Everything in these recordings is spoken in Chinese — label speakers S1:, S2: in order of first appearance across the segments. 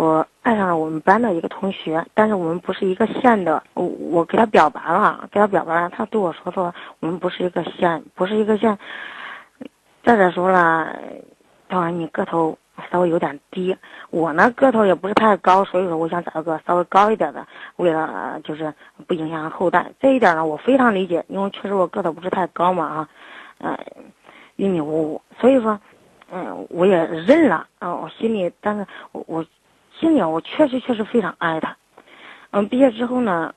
S1: 我爱上了我们班的一个同学，但是我们不是一个县的。我我给他表白了，给他表白了，他对我说说我们不是一个县，不是一个县。再者说了，他说你个头稍微有点低，我呢个头也不是太高，所以说我想找个稍微高一点的，为了就是不影响后代。这一点呢，我非常理解，因为确实我个头不是太高嘛啊，嗯，一米五五，所以说，嗯，我也认了啊，我心里，但是我我。心里我确实确实非常爱他，嗯，毕业之后呢，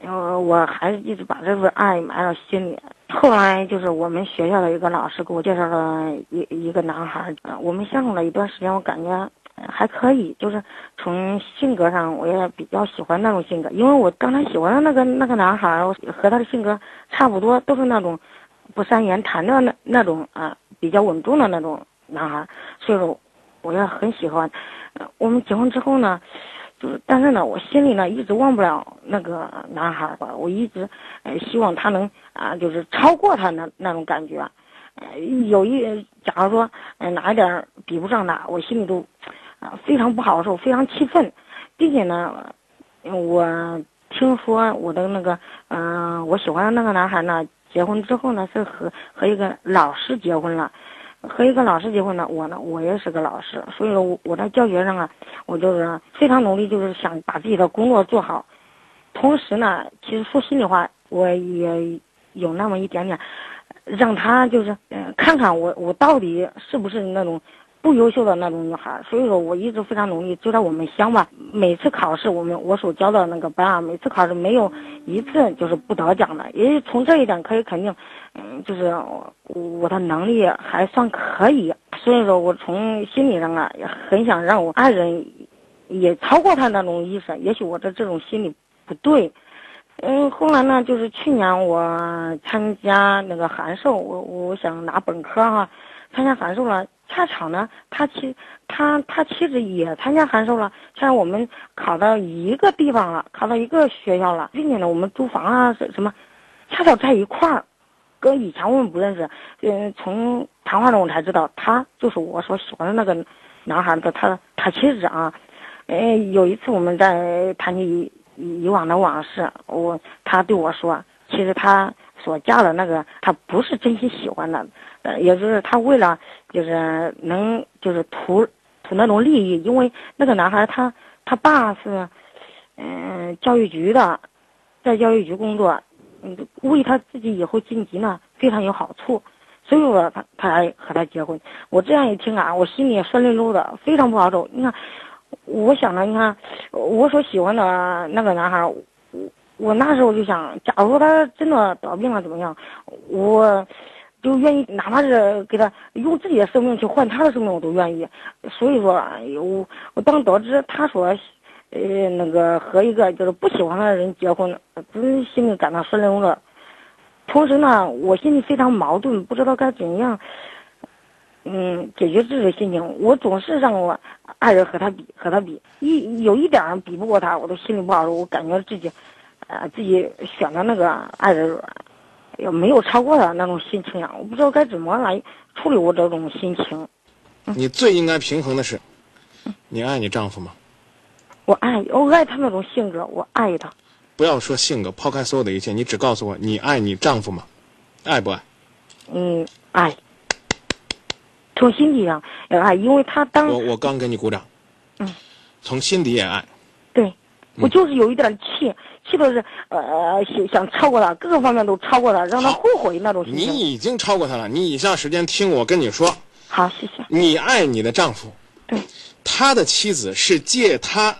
S1: 嗯，我还是一直把这份爱埋到心里。后来就是我们学校的一个老师给我介绍了一一个男孩，我们相处了一段时间，我感觉还可以，就是从性格上我也比较喜欢那种性格，因为我刚才喜欢的那个那个男孩和他的性格差不多，都是那种不善言谈的那那种啊，比较稳重的那种男孩，所以说我也很喜欢。我们结婚之后呢，就是但是呢，我心里呢一直忘不了那个男孩吧。我一直呃希望他能啊，就是超过他那那种感觉。呃，有一假如说哪一点比不上他，我心里都啊非常不好受，非常气愤，并且呢，我听说我的那个嗯我喜欢的那个男孩呢，结婚之后呢是和和一个老师结婚了。和一个老师结婚呢，我呢，我也是个老师，所以说，我我在教学上啊，我就是非常努力，就是想把自己的工作做好。同时呢，其实说心里话，我也有那么一点点，让他就是嗯，看看我我到底是不是那种。不优秀的那种女孩，所以说我一直非常努力。就在我们乡吧，每次考试，我们我所教的那个班啊，每次考试没有一次就是不得奖的。也从这一点可以肯定，嗯，就是我的能力还算可以。所以说我从心理上啊，也很想让我爱人也超过他那种意识。也许我的这种心理不对，嗯，后来呢，就是去年我参加那个函授，我我想拿本科哈，参加函授了。恰巧呢，他妻他他妻子也参加函授了，像我们考到一个地方了，考到一个学校了，并且呢，我们租房啊什么，恰巧在一块儿，跟以前我们不认识，嗯，从谈话中我才知道，他就是我所喜欢的那个男孩的他他妻子啊，嗯，有一次我们在谈起以以往的往事，我他对我说，其实他所嫁的那个他不是真心喜欢的。呃，也就是他为了就是能就是图图那种利益，因为那个男孩他他爸是嗯教育局的，在教育局工作，嗯为他自己以后晋级呢非常有好处，所以说他他才和他结婚。我这样一听啊，我心里也酸溜溜的，非常不好受。你看，我想着，你看我所喜欢的那个男孩，我那时候就想，假如他真的得病了怎么样，我。就愿意，哪怕是给他用自己的生命去换他的生命，我都愿意。所以说，我我当得知他说，呃，那个和一个就是不喜欢的人结婚，真心里感到酸溜了。同时呢，我心里非常矛盾，不知道该怎样，嗯，解决自己的心情。我总是让我爱人和他比，和他比，一有一点比不过他，我都心里不好受。我感觉自己，呃，自己选的那个爱人。也没有超过他那种心情呀，我不知道该怎么来处理我这种心情。
S2: 你最应该平衡的是，你爱你丈夫吗？
S1: 我爱，我爱他那种性格，我爱他。
S2: 不要说性格，抛开所有的一切，你只告诉我，你爱你丈夫吗？爱不爱？
S1: 嗯，爱。从心底上也爱，因为他当……
S2: 我我刚给你鼓掌。
S1: 嗯。
S2: 从心底也爱。
S1: 对，我就是有一点气。气都是，呃，想想超过他，各个方面都超过他，让他后悔那种。
S2: 你已经超过他了，你以下时间听我跟你说。
S1: 好，谢谢。
S2: 你爱你的丈夫，
S1: 对，
S2: 他的妻子是借他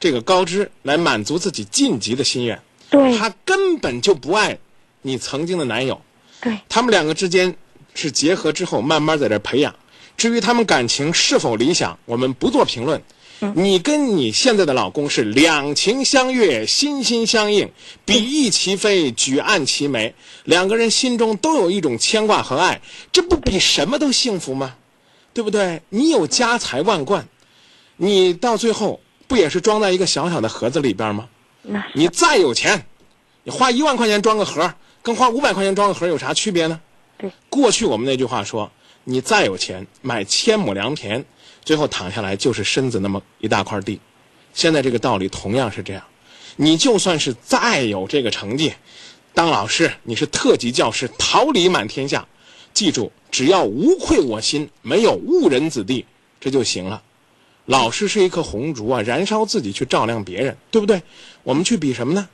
S2: 这个高枝来满足自己晋级的心愿。
S1: 对，
S2: 他根本就不爱你曾经的男友。
S1: 对，
S2: 他们两个之间是结合之后慢慢在这培养。至于他们感情是否理想，我们不做评论。你跟你现在的老公是两情相悦、心心相印、比翼齐飞、举案齐眉，两个人心中都有一种牵挂和爱，这不比什么都幸福吗？对不对？你有家财万贯，你到最后不也是装在一个小小的盒子里边吗？你再有钱，你花一万块钱装个盒，跟花五百块钱装个盒有啥区别呢？
S1: 对。
S2: 过去我们那句话说，你再有钱，买千亩良田，最后躺下来就是身子那么一大块地。现在这个道理同样是这样，你就算是再有这个成绩，当老师你是特级教师，桃李满天下，记住，只要无愧我心，没有误人子弟，这就行了。老师是一颗红烛啊，燃烧自己去照亮别人，对不对？我们去比什么呢？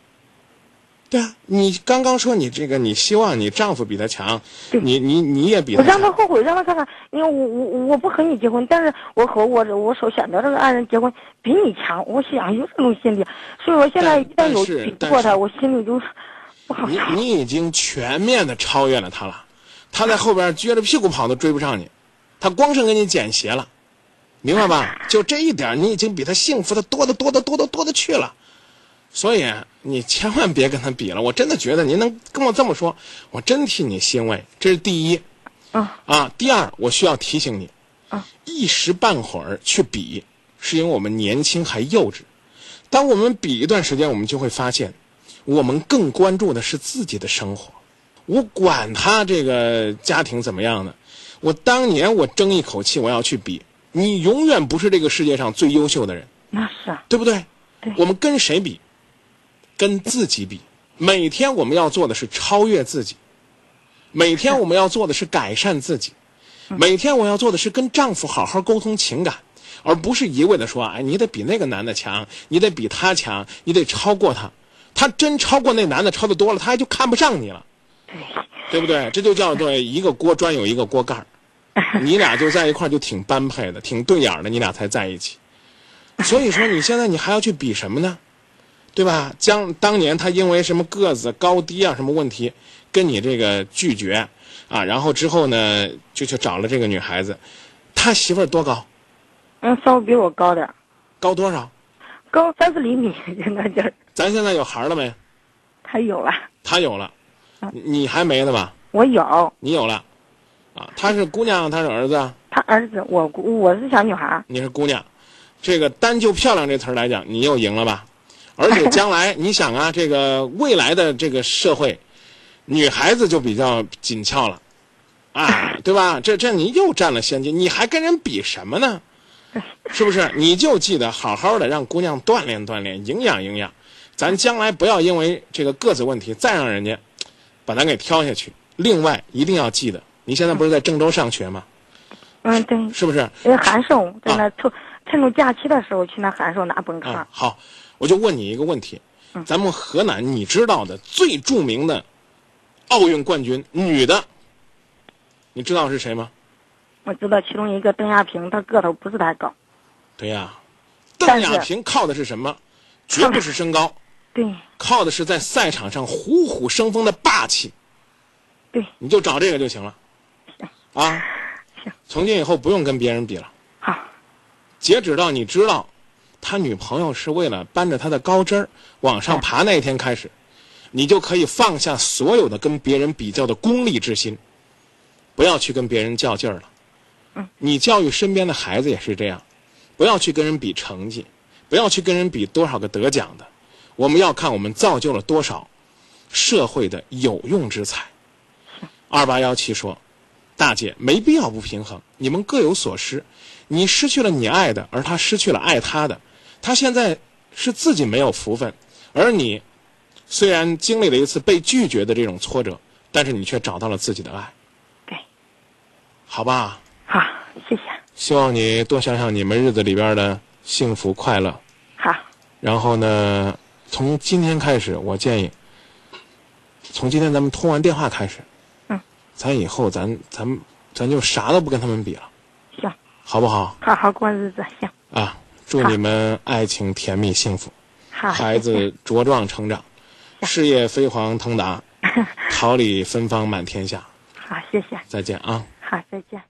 S2: 对啊，你刚刚说你这个，你希望你丈夫比他强，你你你也比他强。
S1: 我让他后悔，让他看看，因为我我我不和你结婚，但是我和我我所选择这个爱人结婚比你强，我想有这种心理，所以我现在一旦有比不过他，我心里就不好
S2: 你你已经全面的超越了他了，他在后边撅着屁股跑都追不上你，他光剩给你捡鞋了，明白吧？就这一点，你已经比他幸福的多的多的多的多的去了。所以你千万别跟他比了，我真的觉得您能跟我这么说，我真替你欣慰。这是第一，
S1: 啊
S2: 啊，第二，我需要提醒你，
S1: 啊，
S2: 一时半会儿去比，是因为我们年轻还幼稚。当我们比一段时间，我们就会发现，我们更关注的是自己的生活。我管他这个家庭怎么样呢？我当年我争一口气，我要去比，你永远不是这个世界上最优秀的人，
S1: 那是啊，
S2: 对不对？
S1: 对
S2: 我们跟谁比？跟自己比。每天我们要做的是超越自己，每天我们要做的是改善自己，每天我要做的是跟丈夫好好沟通情感，而不是一味的说，哎，你得比那个男的强，你得比他强，你得超过他。他真超过那男的超的多了，他还就看不上你了，对不对？这就叫做一个锅专有一个锅盖儿 你俩就在一块儿就挺般配的，挺对眼的，你俩才在一起。所以说，你现在你还要去比什么呢？对吧？将当年他因为什么个子高低啊什么问题，跟你这个拒绝啊，然后之后呢就去找了这个女孩子，他媳妇儿多高？
S1: 嗯，稍微比我高点儿，
S2: 高多少？
S1: 高三四厘米，就那就是。
S2: 咱现在有孩儿了没？
S1: 他有了，
S2: 他有了，你你还没呢吧？
S1: 我有，
S2: 你有了，啊，他是姑娘，他是儿子啊？
S1: 他儿子，我我是小女孩，
S2: 你是姑娘，这个单就漂亮这词儿来讲，你又赢了吧？而且将来你想啊，这个未来的这个社会，女孩子就比较紧俏了，啊，对吧？这这你又占了先机，你还跟人比什么呢？是不是？你就记得好好的让姑娘锻炼锻炼，营养营养，咱将来不要因为这个个子问题再让人家 把咱给挑下去。另外一定要记得，你现在不是在郑州上学吗？
S1: 嗯，对，
S2: 是不是？
S1: 呃，函授在那趁趁着假期的时候去那函授拿本科。
S2: 啊，好，我就问你一个问题，咱们河南你知道的最著名的奥运冠军女的，你知道是谁吗？
S1: 我知道其中一个邓亚萍，她个头不是太高，
S2: 对呀，邓亚萍靠的是什么？绝不是身高，
S1: 对
S2: 靠的是在赛场上虎虎生风的霸气。
S1: 对，
S2: 你就找这个就行了。啊，
S1: 行，
S2: 从今以后不用跟别人比了。
S1: 好，
S2: 截止到你知道他女朋友是为了扳着他的高枝儿往上爬那一天开始，你就可以放下所有的跟别人比较的功利之心，不要去跟别人较劲儿了。
S1: 嗯，
S2: 你教育身边的孩子也是这样，不要去跟人比成绩，不要去跟人比多少个得奖的，我们要看我们造就了多少社会的有用之才。二八幺七说：“大姐，没必要不平衡，你们各有所失。你失去了你爱的，而他失去了爱他的。他现在是自己没有福分，而你虽然经历了一次被拒绝的这种挫折，但是你却找到了自己的爱，
S1: 对，
S2: 好吧？
S1: 好，谢谢，
S2: 希望你多想想你们日子里边的幸福快乐。
S1: 好，
S2: 然后呢，从今天开始，我建议，从今天咱们通完电话开始，
S1: 嗯，
S2: 咱以后咱咱咱就啥都不跟他们比了，
S1: 行，
S2: 好不好？
S1: 好好过日子，行，
S2: 啊，祝你们爱情甜蜜幸福，
S1: 好，
S2: 孩子茁壮成长，事业飞黄腾达，桃李芬芳满天下。
S1: 好，谢谢，
S2: 再见啊！
S1: 好，再见。